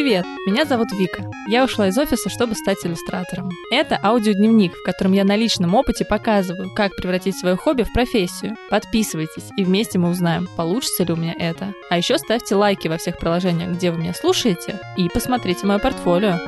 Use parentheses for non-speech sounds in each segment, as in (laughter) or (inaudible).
Привет, меня зовут Вика. Я ушла из офиса, чтобы стать иллюстратором. Это аудиодневник, в котором я на личном опыте показываю, как превратить свое хобби в профессию. Подписывайтесь, и вместе мы узнаем, получится ли у меня это. А еще ставьте лайки во всех приложениях, где вы меня слушаете, и посмотрите мое портфолио.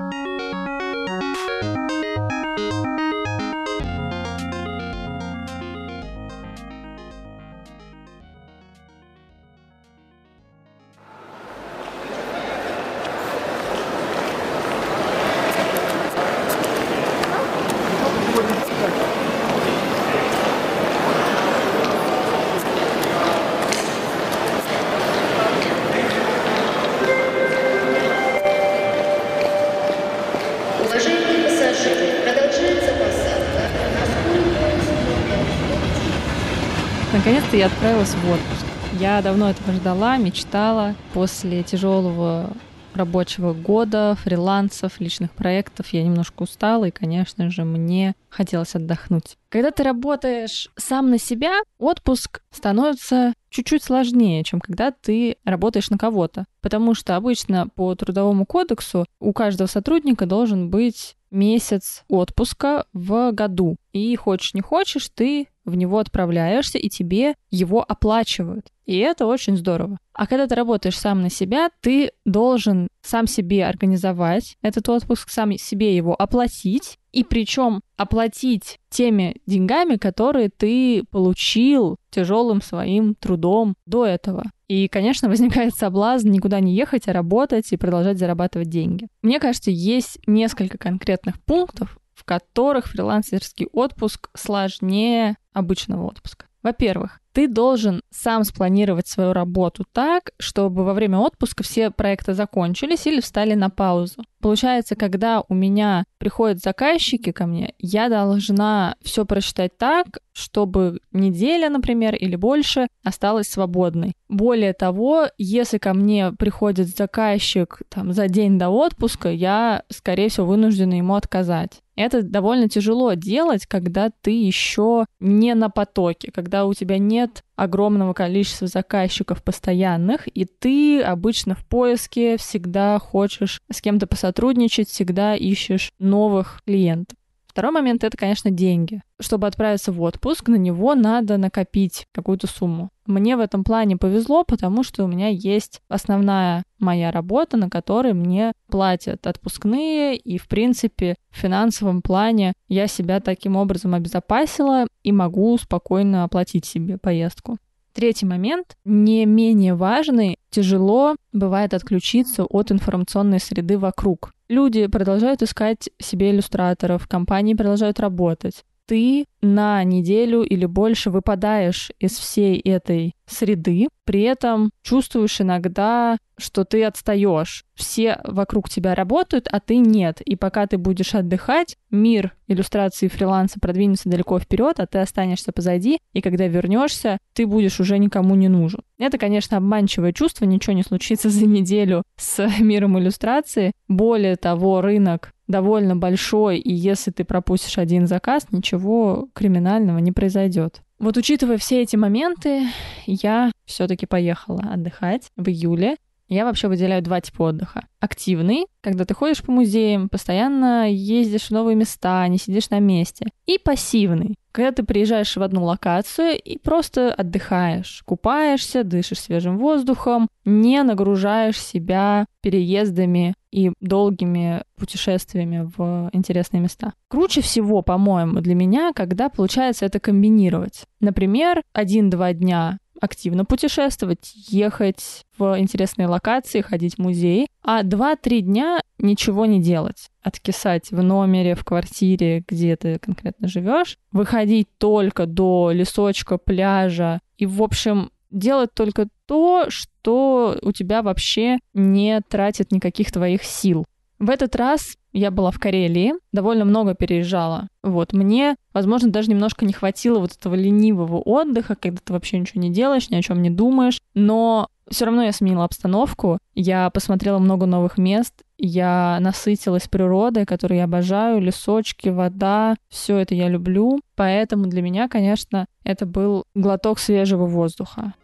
Наконец-то я отправилась в отпуск. Я давно этого ждала, мечтала. После тяжелого рабочего года, фрилансов, личных проектов я немножко устала, и, конечно же, мне хотелось отдохнуть. Когда ты работаешь сам на себя, отпуск становится чуть-чуть сложнее, чем когда ты работаешь на кого-то. Потому что обычно по трудовому кодексу у каждого сотрудника должен быть месяц отпуска в году. И хочешь не хочешь, ты в него отправляешься, и тебе его оплачивают. И это очень здорово. А когда ты работаешь сам на себя, ты должен сам себе организовать этот отпуск, сам себе его оплатить, и причем оплатить теми деньгами, которые ты получил тяжелым своим трудом до этого. И, конечно, (laughs) возникает соблазн никуда не ехать, а работать и продолжать зарабатывать деньги. Мне кажется, есть несколько конкретных пунктов, в которых фрилансерский отпуск сложнее обычного отпуска. Во-первых, ты должен сам спланировать свою работу так, чтобы во время отпуска все проекты закончились или встали на паузу. Получается, когда у меня приходят заказчики ко мне, я должна все просчитать так, чтобы неделя, например, или больше осталась свободной. Более того, если ко мне приходит заказчик там, за день до отпуска, я, скорее всего, вынуждена ему отказать. Это довольно тяжело делать, когда ты еще не на потоке, когда у тебя нет огромного количества заказчиков постоянных, и ты обычно в поиске всегда хочешь с кем-то посотрудничать, всегда ищешь новых клиентов. Второй момент — это, конечно, деньги. Чтобы отправиться в отпуск, на него надо накопить какую-то сумму. Мне в этом плане повезло, потому что у меня есть основная моя работа, на которой мне платят отпускные, и, в принципе, в финансовом плане я себя таким образом обезопасила и могу спокойно оплатить себе поездку. Третий момент, не менее важный, тяжело бывает отключиться от информационной среды вокруг. Люди продолжают искать себе иллюстраторов, компании продолжают работать. Ты на неделю или больше выпадаешь из всей этой среды, при этом чувствуешь иногда, что ты отстаешь. Все вокруг тебя работают, а ты нет. И пока ты будешь отдыхать, мир иллюстрации фриланса продвинется далеко вперед, а ты останешься позади, и когда вернешься, ты будешь уже никому не нужен. Это, конечно, обманчивое чувство, ничего не случится за неделю с (laughs) миром иллюстрации. Более того, рынок довольно большой, и если ты пропустишь один заказ, ничего криминального не произойдет. Вот учитывая все эти моменты, я все-таки поехала отдыхать в июле. Я вообще выделяю два типа отдыха. Активный, когда ты ходишь по музеям, постоянно ездишь в новые места, не сидишь на месте. И пассивный, когда ты приезжаешь в одну локацию и просто отдыхаешь, купаешься, дышишь свежим воздухом, не нагружаешь себя переездами и долгими путешествиями в интересные места. Круче всего, по-моему, для меня, когда получается это комбинировать. Например, один-два дня активно путешествовать, ехать в интересные локации, ходить в музей, а 2-3 дня ничего не делать. Откисать в номере, в квартире, где ты конкретно живешь, выходить только до лесочка, пляжа и, в общем, делать только то, что у тебя вообще не тратит никаких твоих сил. В этот раз я была в Карелии, довольно много переезжала. Вот, мне, возможно, даже немножко не хватило вот этого ленивого отдыха, когда ты вообще ничего не делаешь, ни о чем не думаешь, но все равно я сменила обстановку, я посмотрела много новых мест, я насытилась природой, которую я обожаю, лесочки, вода, все это я люблю, поэтому для меня, конечно, это был глоток свежего воздуха.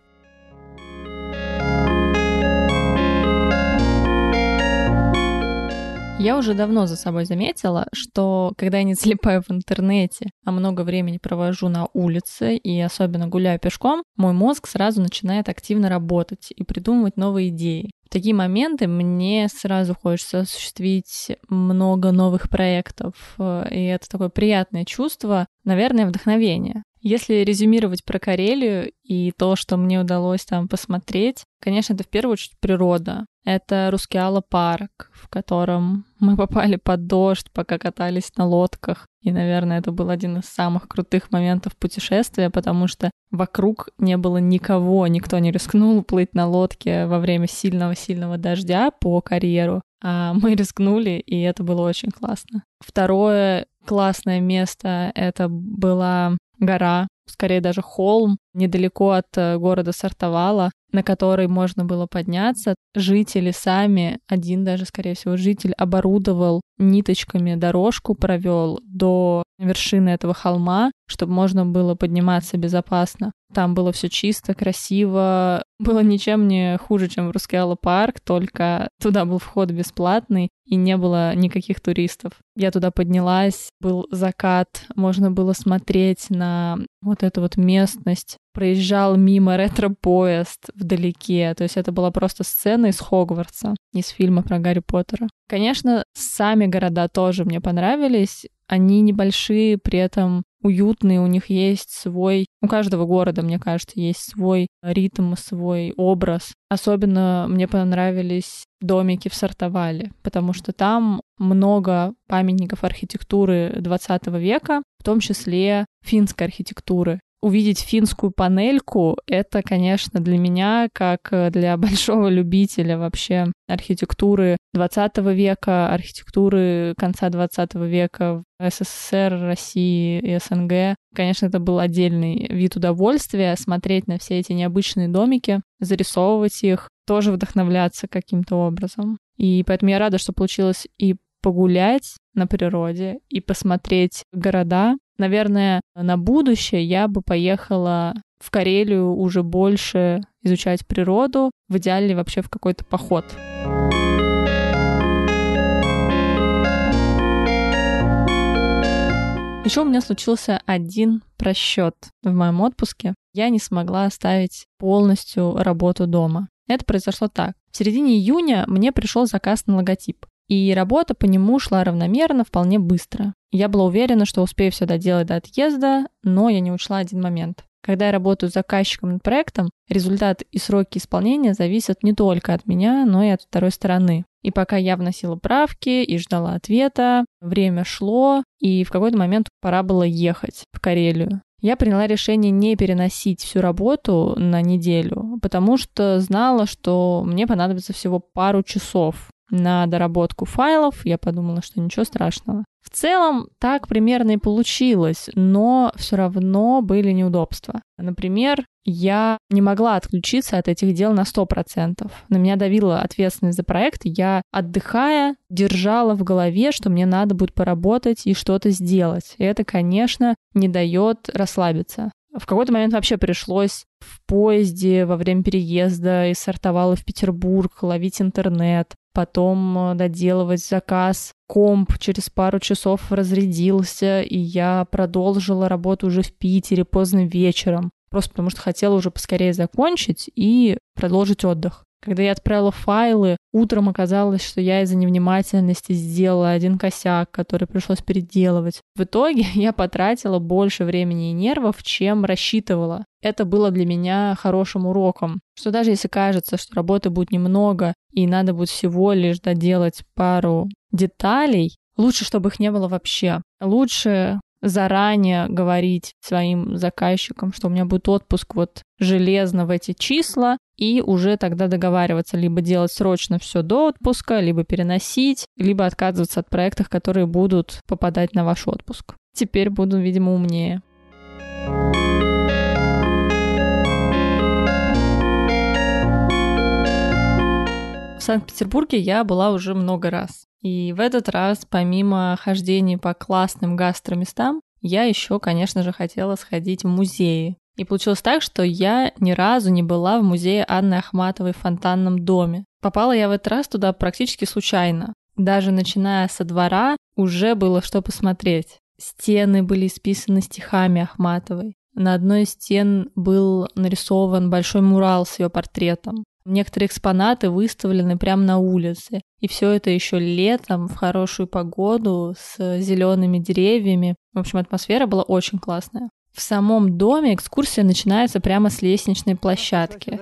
Я уже давно за собой заметила, что когда я не (laughs) залипаю в интернете, а много времени провожу на улице и особенно гуляю пешком, мой мозг сразу начинает активно работать и придумывать новые идеи. В такие моменты мне сразу хочется осуществить много новых проектов, э, и это такое приятное чувство, наверное, вдохновение. Если резюмировать про Карелию и то, что мне удалось там посмотреть, конечно, это в первую очередь природа. Это Рускеала парк, в котором мы попали под дождь, пока катались на лодках. И, наверное, это был один из самых крутых моментов путешествия, потому что вокруг не было никого, никто не рискнул плыть на лодке во время сильного-сильного дождя по карьеру. А мы рискнули, и это было очень классно. Второе классное место — это была гора, скорее даже холм, недалеко от э, города Сартовала, на который можно было подняться. Жители сами, один даже, скорее всего, житель оборудовал ниточками дорожку, провел до вершины этого холма, чтобы можно было подниматься безопасно. Там было все чисто, красиво, (laughs) было ничем не хуже, чем в Рускеала парк, только туда был вход бесплатный, и не было никаких туристов. Я туда поднялась, был закат, можно было смотреть на вот эту вот местность. Проезжал мимо ретро-поезд вдалеке, то есть это была просто сцена из Хогвартса, из фильма про Гарри Поттера. Конечно, сами города тоже мне понравились, они небольшие, при этом уютные, у них есть свой, у каждого города, мне кажется, есть свой ритм, свой образ. Особенно мне понравились домики в Сартовале, потому что там много памятников архитектуры 20 века, в том числе финской архитектуры увидеть финскую панельку, это, конечно, для меня, как э, для (laughs) большого любителя вообще архитектуры 20 века, архитектуры конца 20 века в СССР, России и СНГ. Конечно, это был отдельный вид удовольствия смотреть на все эти необычные домики, зарисовывать их, тоже вдохновляться каким-то образом. И поэтому я рада, что получилось и погулять на природе, и посмотреть города, Наверное, на будущее я бы поехала в Карелию уже больше изучать природу, в идеале вообще в какой-то поход. Еще у меня случился один просчет в моем отпуске. Я не смогла оставить полностью работу дома. Это произошло так. В середине июня мне пришел заказ на логотип и работа по нему шла равномерно, вполне быстро. Я была уверена, что успею все доделать до отъезда, но я не учла один момент. Когда я работаю с заказчиком над проектом, результат и сроки исполнения зависят не только от меня, но и от второй стороны. И пока я вносила правки и ждала ответа, время шло, и в какой-то момент пора было ехать в Карелию. Я приняла решение не переносить всю работу на неделю, потому что знала, что мне понадобится всего пару часов на доработку файлов, я подумала, что ничего страшного. В целом так примерно и получилось, но все равно были неудобства. Например, я не могла отключиться от этих дел на 100%. На меня давила ответственность за проект. Я, отдыхая, держала в голове, что мне надо будет поработать и что-то сделать. И это, конечно, не дает расслабиться. В какой-то момент вообще пришлось в поезде во время переезда из Сартовала в Петербург ловить интернет, потом э, доделывать заказ. Комп через пару часов разрядился, и я продолжила работу уже в Питере поздно вечером, просто потому что хотела уже поскорее закончить и продолжить отдых. Когда я отправила файлы, утром оказалось, что я из-за невнимательности сделала один косяк, который пришлось переделывать. В итоге (laughs) я потратила больше времени и нервов, чем рассчитывала. Это было для меня хорошим уроком, что даже если кажется, что работы будет немного и надо будет всего лишь доделать пару деталей, лучше, чтобы их не было вообще. Лучше заранее говорить своим заказчикам, что у меня будет отпуск вот железно в эти числа, и уже тогда договариваться, либо делать срочно все до отпуска, либо переносить, либо отказываться от проектов, которые будут попадать на ваш отпуск. Теперь буду, видимо, умнее. В Санкт-Петербурге я была уже много раз. И в этот раз, помимо хождений по классным гастроместам, я еще, конечно же, хотела сходить в музеи. И получилось так, что я ни разу не была в музее Анны Ахматовой в фонтанном доме. Попала я в этот раз туда практически случайно. даже начиная со двора, уже было что посмотреть. Стены были исписаны стихами Ахматовой. На одной из стен был нарисован большой мурал с ее портретом. Некоторые экспонаты выставлены прямо на улице. И все это еще летом, в хорошую погоду, с зелеными деревьями. В общем, атмосфера была очень классная. В самом доме экскурсия начинается прямо с лестничной площадки.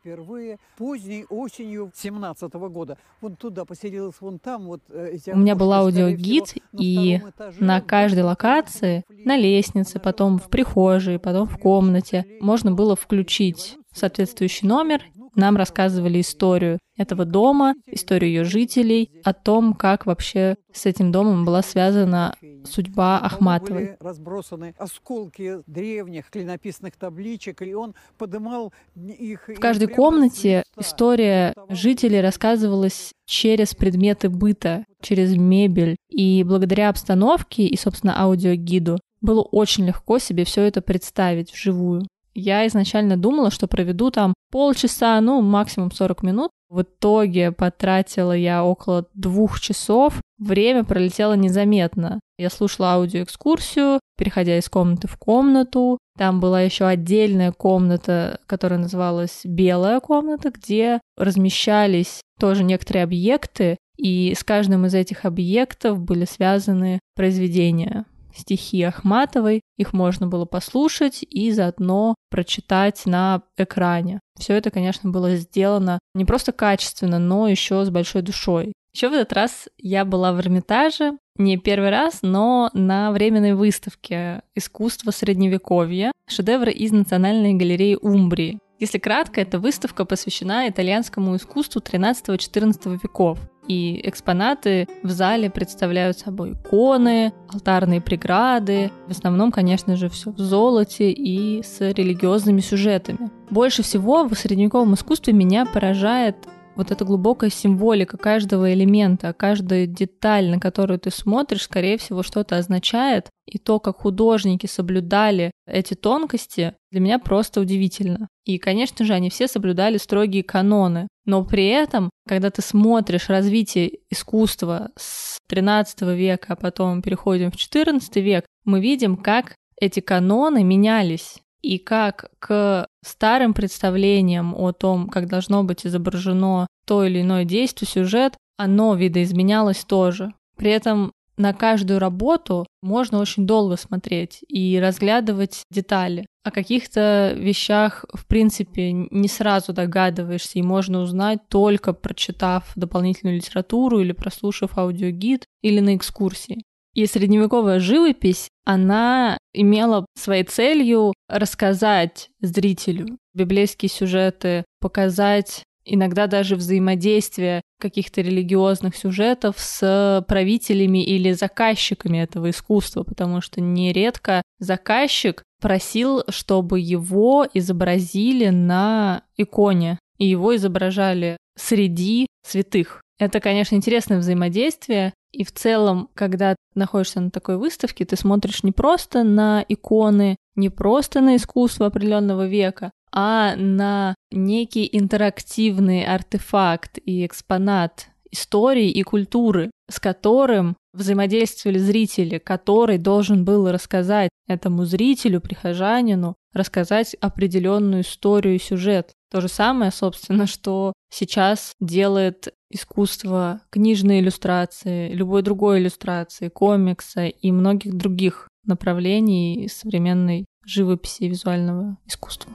впервые поздней осенью 17 года. Вон туда поселилась, вон там вот э, У меня был аудиогид, и на каждой локации, на лестнице, потом в прихожей, потом в комнате, можно было включить соответствующий номер нам рассказывали историю этого дома, историю ее жителей, о том, как вообще с этим домом была связана судьба Ахматовой. разбросаны осколки древних клинописных табличек, и он подымал их... В каждой комнате история жителей рассказывалась через предметы быта, через мебель. И благодаря обстановке и, собственно, аудиогиду было очень легко себе все это представить вживую. Я изначально думала, что проведу там полчаса, ну, максимум 40 минут. В итоге потратила я около двух часов. Время пролетело незаметно. Я слушала аудиоэкскурсию, переходя из комнаты в комнату. Там была еще отдельная комната, которая называлась «Белая комната», где размещались тоже некоторые объекты, и с каждым из этих объектов были связаны произведения стихи Ахматовой. Их можно было послушать и заодно прочитать на экране. Все это, конечно, было сделано не просто качественно, но еще с большой душой. Еще в этот раз я была в Эрмитаже, не первый раз, но на временной выставке искусства средневековья, шедевры из Национальной галереи Умбрии. Если кратко, эта выставка посвящена итальянскому искусству 13-14 веков. И экспонаты в зале представляют собой иконы, алтарные преграды, в основном, конечно же, все в золоте и с религиозными сюжетами. Больше всего в средневековом искусстве меня поражает вот эта глубокая символика каждого элемента, каждая деталь, на которую ты смотришь, скорее всего, что-то означает. И то, как художники соблюдали эти тонкости, для меня просто удивительно. И, конечно же, они все соблюдали строгие каноны. Но при этом, когда ты смотришь развитие искусства с 13 века, а потом переходим в 14 век, мы видим, как эти каноны менялись и как к старым представлениям о том, как должно быть изображено то или иное действие, сюжет, оно видоизменялось тоже. При этом на каждую работу можно очень долго смотреть и разглядывать детали. О каких-то вещах, в принципе, не сразу догадываешься, и можно узнать только прочитав дополнительную литературу или прослушав аудиогид или на экскурсии. И средневековая живопись, она имела своей целью рассказать зрителю библейские сюжеты, показать иногда даже взаимодействие каких-то религиозных сюжетов с правителями или заказчиками этого искусства, потому что нередко заказчик просил, чтобы его изобразили на иконе, и его изображали среди святых. Это, конечно, интересное взаимодействие, и в целом, когда находишься на такой выставке, ты смотришь не просто на иконы, не просто на искусство определенного века, а на некий интерактивный артефакт и экспонат истории и культуры, с которым взаимодействовали зрители, который должен был рассказать этому зрителю, прихожанину, рассказать определенную историю и сюжет. То же самое, собственно, что сейчас делает искусство книжной иллюстрации, любой другой иллюстрации, комикса и многих других направлений современной живописи и визуального искусства.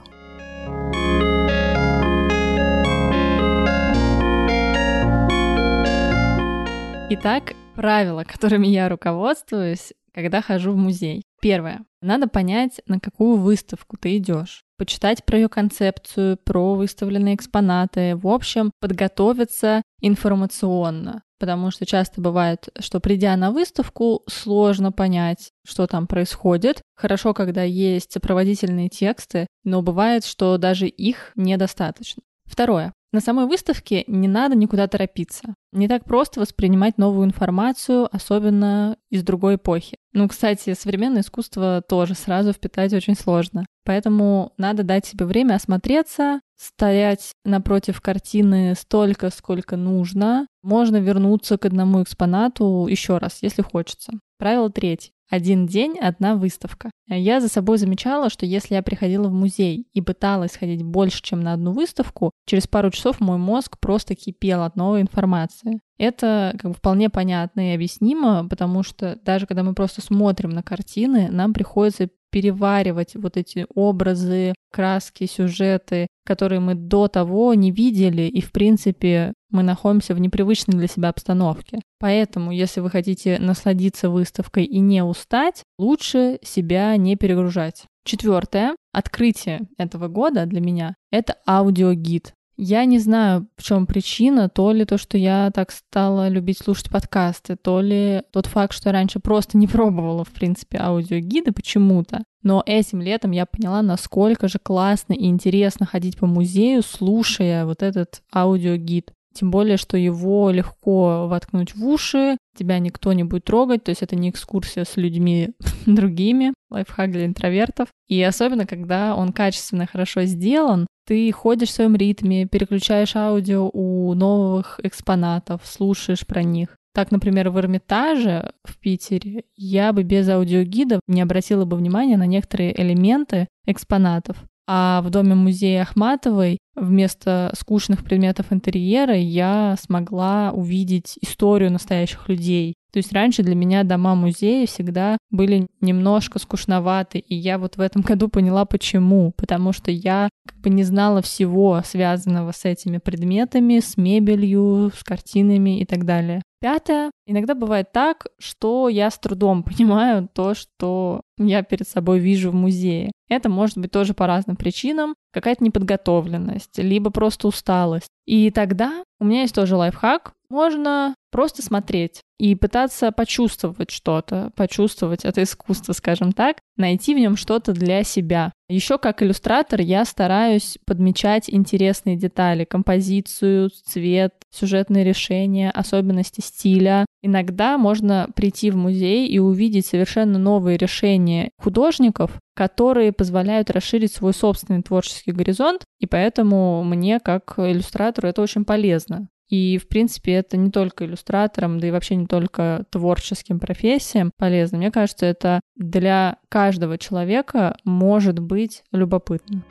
Итак, правила, которыми я руководствуюсь, когда хожу в музей. Первое. Надо понять, на какую выставку ты идешь. Почитать про ее концепцию, про выставленные экспонаты. В общем, подготовиться информационно. Потому что часто бывает, что придя на выставку, сложно понять, что там происходит. Хорошо, когда есть сопроводительные тексты, но бывает, что даже их недостаточно. Второе. На самой выставке не надо никуда торопиться. Не так просто воспринимать новую информацию, особенно из другой эпохи. Ну, кстати, современное искусство тоже сразу впитать очень сложно. Поэтому надо дать себе время осмотреться, стоять напротив картины столько, сколько нужно. Можно вернуться к одному экспонату еще раз, если хочется. Правило третье. Один день, одна выставка. Я за собой замечала, что если я приходила в музей и пыталась ходить больше, чем на одну выставку, через пару часов мой мозг просто кипел от новой информации. Это как бы вполне понятно и объяснимо, потому что даже когда мы просто смотрим на картины, нам приходится переваривать вот эти образы, краски, сюжеты, которые мы до того не видели, и, в принципе, мы находимся в непривычной для себя обстановке. Поэтому, если вы хотите насладиться выставкой и не устать, лучше себя не перегружать. Четвертое открытие этого года для меня — это аудиогид. Я не знаю, в чем причина, то ли то, что я так стала любить слушать подкасты, то ли тот факт, что я раньше просто не (laughs) пробовала, в принципе, аудиогиды почему-то. Но этим летом я поняла, насколько же классно и интересно ходить по музею, слушая вот этот аудиогид. Тем более, что его легко воткнуть в уши, тебя никто не будет трогать, то есть это не экскурсия с людьми (laughs) другими, лайфхак для интровертов. И особенно, когда он качественно хорошо сделан, ты ходишь в своем ритме, переключаешь аудио у новых экспонатов, слушаешь про них. Так, например, в Эрмитаже в Питере я бы без аудиогида не обратила бы внимания на некоторые элементы экспонатов. А в доме музея Ахматовой вместо скучных предметов интерьера я смогла увидеть историю настоящих людей. То есть раньше для меня дома музея всегда были немножко скучноваты, и я вот в этом году поняла почему. Потому что я бы не знала всего связанного с этими предметами, с мебелью, с картинами и так далее. Пятое. Иногда бывает так, что я с трудом (laughs) понимаю то, что я перед собой вижу в музее. Это может быть тоже по разным причинам. Какая-то неподготовленность, либо просто усталость. И тогда у меня есть тоже лайфхак. Можно просто смотреть и пытаться почувствовать что-то, почувствовать это искусство, скажем так, найти в нем что-то для себя. Еще как иллюстратор я стараюсь подмечать интересные детали, композицию, цвет, сюжетные решения, особенности стиля. Иногда можно прийти в музей и увидеть совершенно новые решения художников, которые позволяют расширить свой собственный творческий горизонт, и поэтому мне, как иллюстратору, это очень полезно. И, в принципе, это не только иллюстраторам, да и вообще не только творческим профессиям полезно. Мне кажется, это для каждого человека может быть любопытно.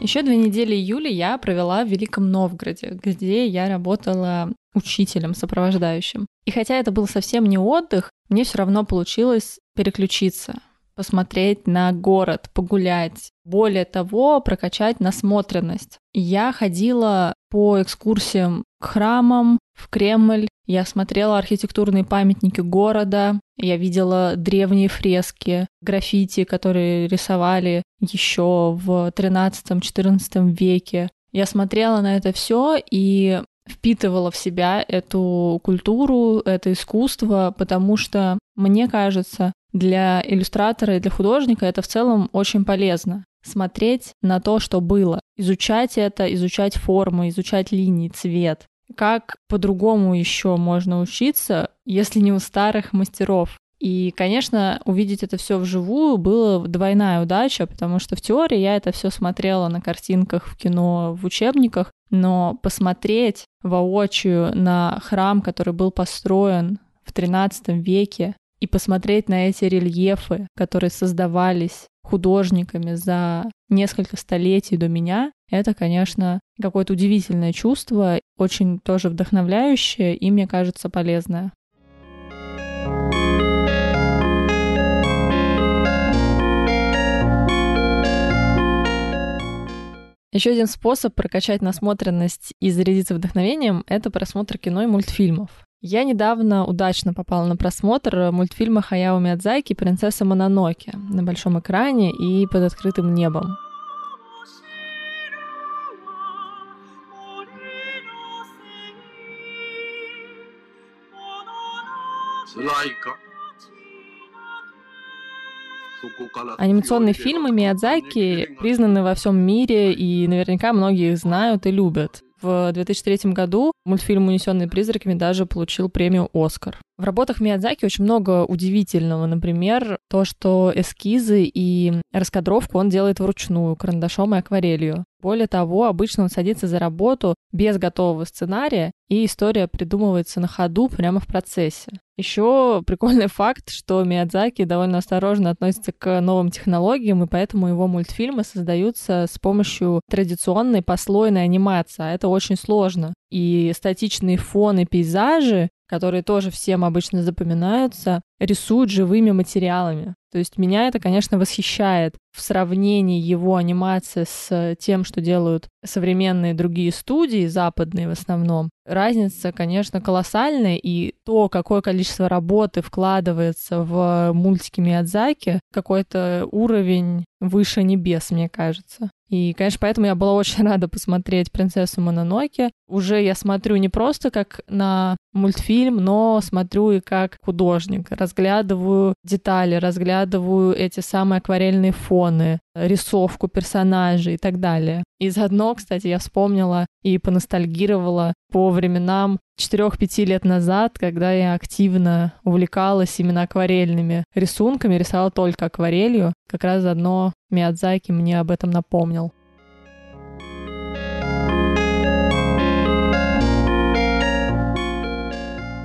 Еще две недели июля я провела в Великом Новгороде, где я работала учителем, сопровождающим. И хотя это был совсем не отдых, мне все равно получилось переключиться посмотреть на город, погулять. Более того, прокачать насмотренность. Я ходила по экскурсиям к храмам, в Кремль, я смотрела архитектурные памятники города, я видела древние фрески, граффити, которые рисовали еще в 13-14 веке. Я смотрела на это все и впитывала в себя эту культуру, это искусство, потому что, мне кажется, для иллюстратора и для художника это в целом очень полезно. Смотреть на то, что было, изучать это, изучать формы, изучать линии, цвет. Как по-другому еще можно учиться, если не у старых мастеров? И, конечно, увидеть это все вживую было двойная удача, потому что в теории я это все смотрела на картинках в кино, в учебниках, но посмотреть воочию на храм, который был построен в XIII веке, и посмотреть на эти рельефы, которые создавались художниками за несколько столетий до меня, это, конечно, какое-то удивительное чувство, очень тоже вдохновляющее и, мне кажется, полезное. Еще один способ прокачать насмотренность и зарядиться вдохновением — это просмотр кино и мультфильмов. Я недавно удачно попала на просмотр мультфильма Хаяо Миядзаки «Принцесса Мононоке» на большом экране и под открытым небом. Анимационные фильмы Миядзаки признаны во всем мире, и наверняка многие их знают и любят. В 2003 году мультфильм «Унесенные призраками» даже получил премию «Оскар». В работах Миядзаки очень много удивительного. Например, то, что эскизы и раскадровку он делает вручную, карандашом и акварелью. Более того, обычно он садится за работу без готового сценария, и история придумывается на ходу прямо в процессе. Еще прикольный факт, что Миядзаки довольно осторожно относится к новым технологиям, и поэтому его мультфильмы создаются с помощью традиционной послойной анимации. А это очень сложно. И статичные фоны, пейзажи которые тоже всем обычно запоминаются, рисуют живыми материалами. То есть меня это, конечно, восхищает в сравнении его анимации с тем, что делают современные другие студии, западные в основном. Разница, конечно, колоссальная, и то, какое количество работы вкладывается в мультики Миядзаки, какой-то уровень выше небес, мне кажется. И, конечно, поэтому я была очень рада посмотреть «Принцессу Мононоке». Уже я смотрю не просто как на мультфильм, но смотрю и как художник. Разглядываю детали, разглядываю эти самые акварельные фоны, рисовку персонажей и так далее. И заодно, кстати, я вспомнила и поностальгировала по временам 4-5 лет назад, когда я активно увлекалась именно акварельными рисунками, рисовала только акварелью. Как раз заодно Миядзаки мне об этом напомнил.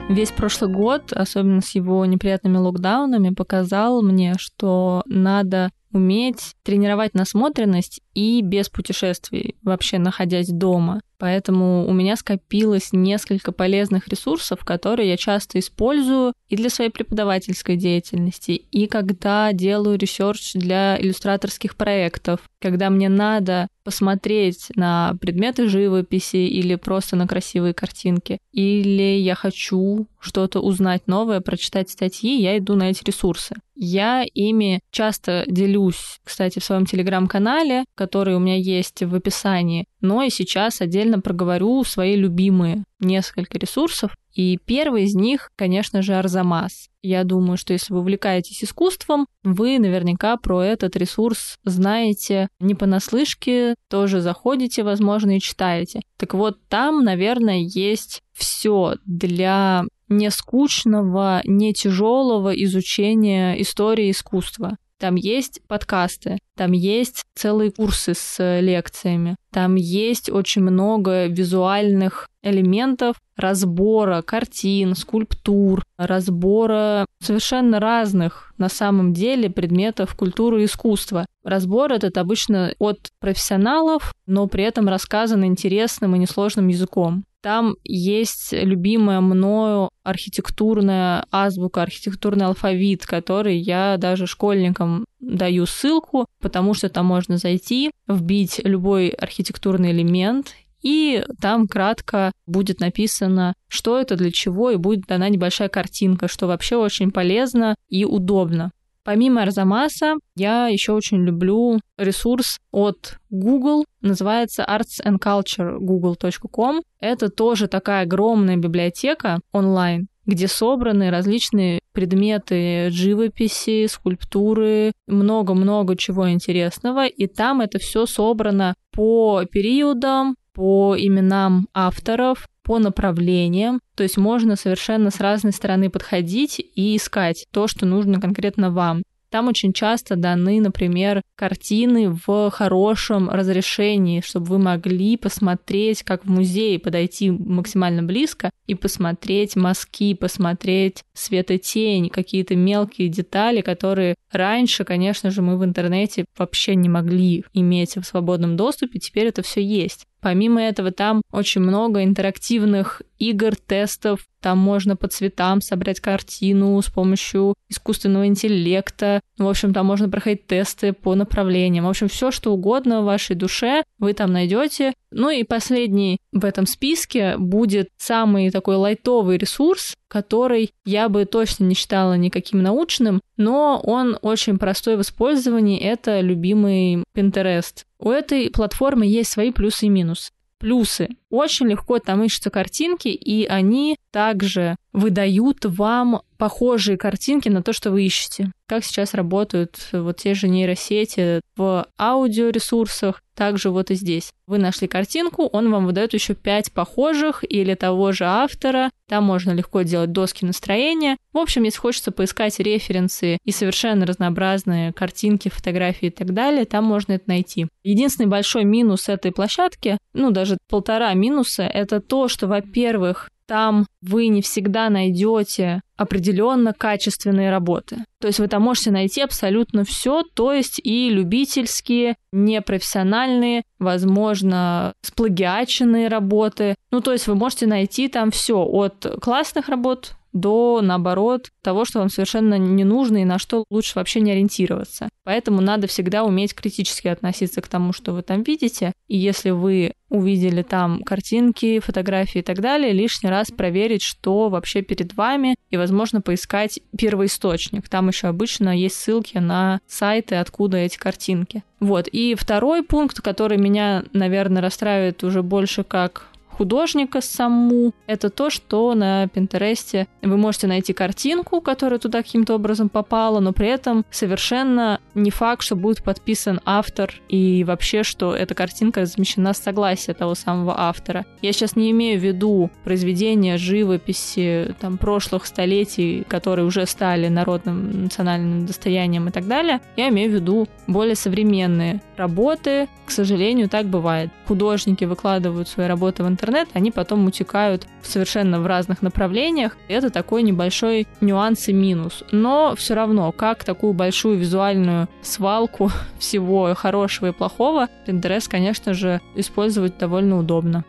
Весь прошлый год, особенно с его неприятными локдаунами, показал мне, что надо уметь тренировать насмотренность и без путешествий, вообще находясь дома. Поэтому у меня скопилось несколько полезных ресурсов, которые я часто использую и для своей преподавательской деятельности, и когда делаю research для иллюстраторских проектов, когда мне надо посмотреть на предметы живописи или просто на красивые картинки, или я хочу что-то узнать новое, прочитать статьи, я иду на эти ресурсы. Я ими часто делюсь, кстати, в своем телеграм-канале, который у меня есть в описании, но и сейчас отдельно проговорю свои любимые несколько ресурсов. И первый из них, конечно же, Арзамас. Я думаю, что если вы увлекаетесь искусством, вы наверняка про этот ресурс знаете не понаслышке, тоже заходите, возможно, и читаете. Так вот, там, наверное, есть все для не скучного, не тяжелого изучения истории искусства. Там есть подкасты, там есть целые курсы с лекциями, там есть очень много визуальных элементов разбора картин, скульптур, разбора совершенно разных на самом деле предметов культуры и искусства. Разбор этот обычно от профессионалов, но при этом рассказан интересным и несложным языком. Там есть любимая мною архитектурная азбука, архитектурный алфавит, который я даже школьникам даю ссылку, потому что там можно зайти, вбить любой архитектурный элемент и там кратко будет написано, что это, для чего, и будет дана небольшая картинка, что вообще очень полезно и удобно. Помимо Арзамаса, я еще очень люблю ресурс от Google, называется arts and culture google.com. Это тоже такая огромная библиотека онлайн, где собраны различные предметы живописи, скульптуры, много-много чего интересного, и там это все собрано по периодам, по именам авторов, по направлениям, то есть можно совершенно с разной стороны подходить и искать то, что нужно конкретно вам. Там очень часто даны, например, картины в хорошем разрешении, чтобы вы могли посмотреть, как в музее, подойти максимально близко и посмотреть мазки, посмотреть светотень, какие-то мелкие детали, которые раньше, конечно же, мы в интернете вообще не могли иметь в свободном доступе, теперь это все есть. Помимо этого, там очень много интерактивных игр, тестов. Там можно по цветам собрать картину с помощью искусственного интеллекта. В общем, там можно проходить тесты по направлениям. В общем, все, что угодно в вашей душе, вы там найдете. Ну и последний в этом списке будет самый такой лайтовый ресурс, который я бы точно не считала никаким научным, но он очень простой в использовании. Это любимый Pinterest. У этой платформы есть свои плюсы и минусы. Плюсы. Очень легко там ищутся картинки, и они также выдают вам похожие картинки на то, что вы ищете. Как сейчас работают вот те же нейросети в аудиоресурсах, также вот и здесь. Вы нашли картинку, он вам выдает еще пять похожих или того же автора. Там можно легко делать доски настроения. В общем, если хочется поискать референсы и совершенно разнообразные картинки, фотографии и так далее, там можно это найти. Единственный большой минус этой площадки, ну даже полтора минуса, это то, что, во-первых, там вы не всегда найдете определенно качественные работы. То есть вы там можете найти абсолютно все, то есть и любительские, непрофессиональные, возможно, сплагиаченные работы. Ну, то есть вы можете найти там все от классных работ до, наоборот, того, что вам совершенно не нужно и на что лучше вообще не ориентироваться. Поэтому надо всегда уметь критически относиться к тому, что вы там видите. И если вы увидели там картинки, фотографии и так далее, лишний раз проверить, что вообще перед вами, и, возможно, поискать первоисточник. Там еще обычно есть ссылки на сайты, откуда эти картинки. Вот. И второй пункт, который меня, наверное, расстраивает уже больше как художника саму, это то, что на Пинтересте вы можете найти картинку, которая туда каким-то образом попала, но при этом совершенно не факт, что будет подписан автор и вообще, что эта картинка размещена с согласия того самого автора. Я сейчас не имею в виду произведения живописи там, прошлых столетий, которые уже стали народным национальным достоянием и так далее. Я имею в виду более современные работы. К сожалению, так бывает. Художники выкладывают свои работы в интернет, интернет, они потом утекают совершенно в разных направлениях. Это такой небольшой нюанс и минус. Но все равно, как такую большую визуальную свалку (laughs) всего хорошего и плохого, Pinterest, конечно же, использовать довольно удобно.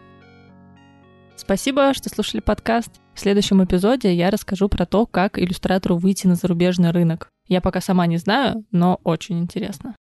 Спасибо, что слушали подкаст. В следующем эпизоде я расскажу про то, как иллюстратору выйти на зарубежный рынок. Я пока сама не знаю, но очень интересно.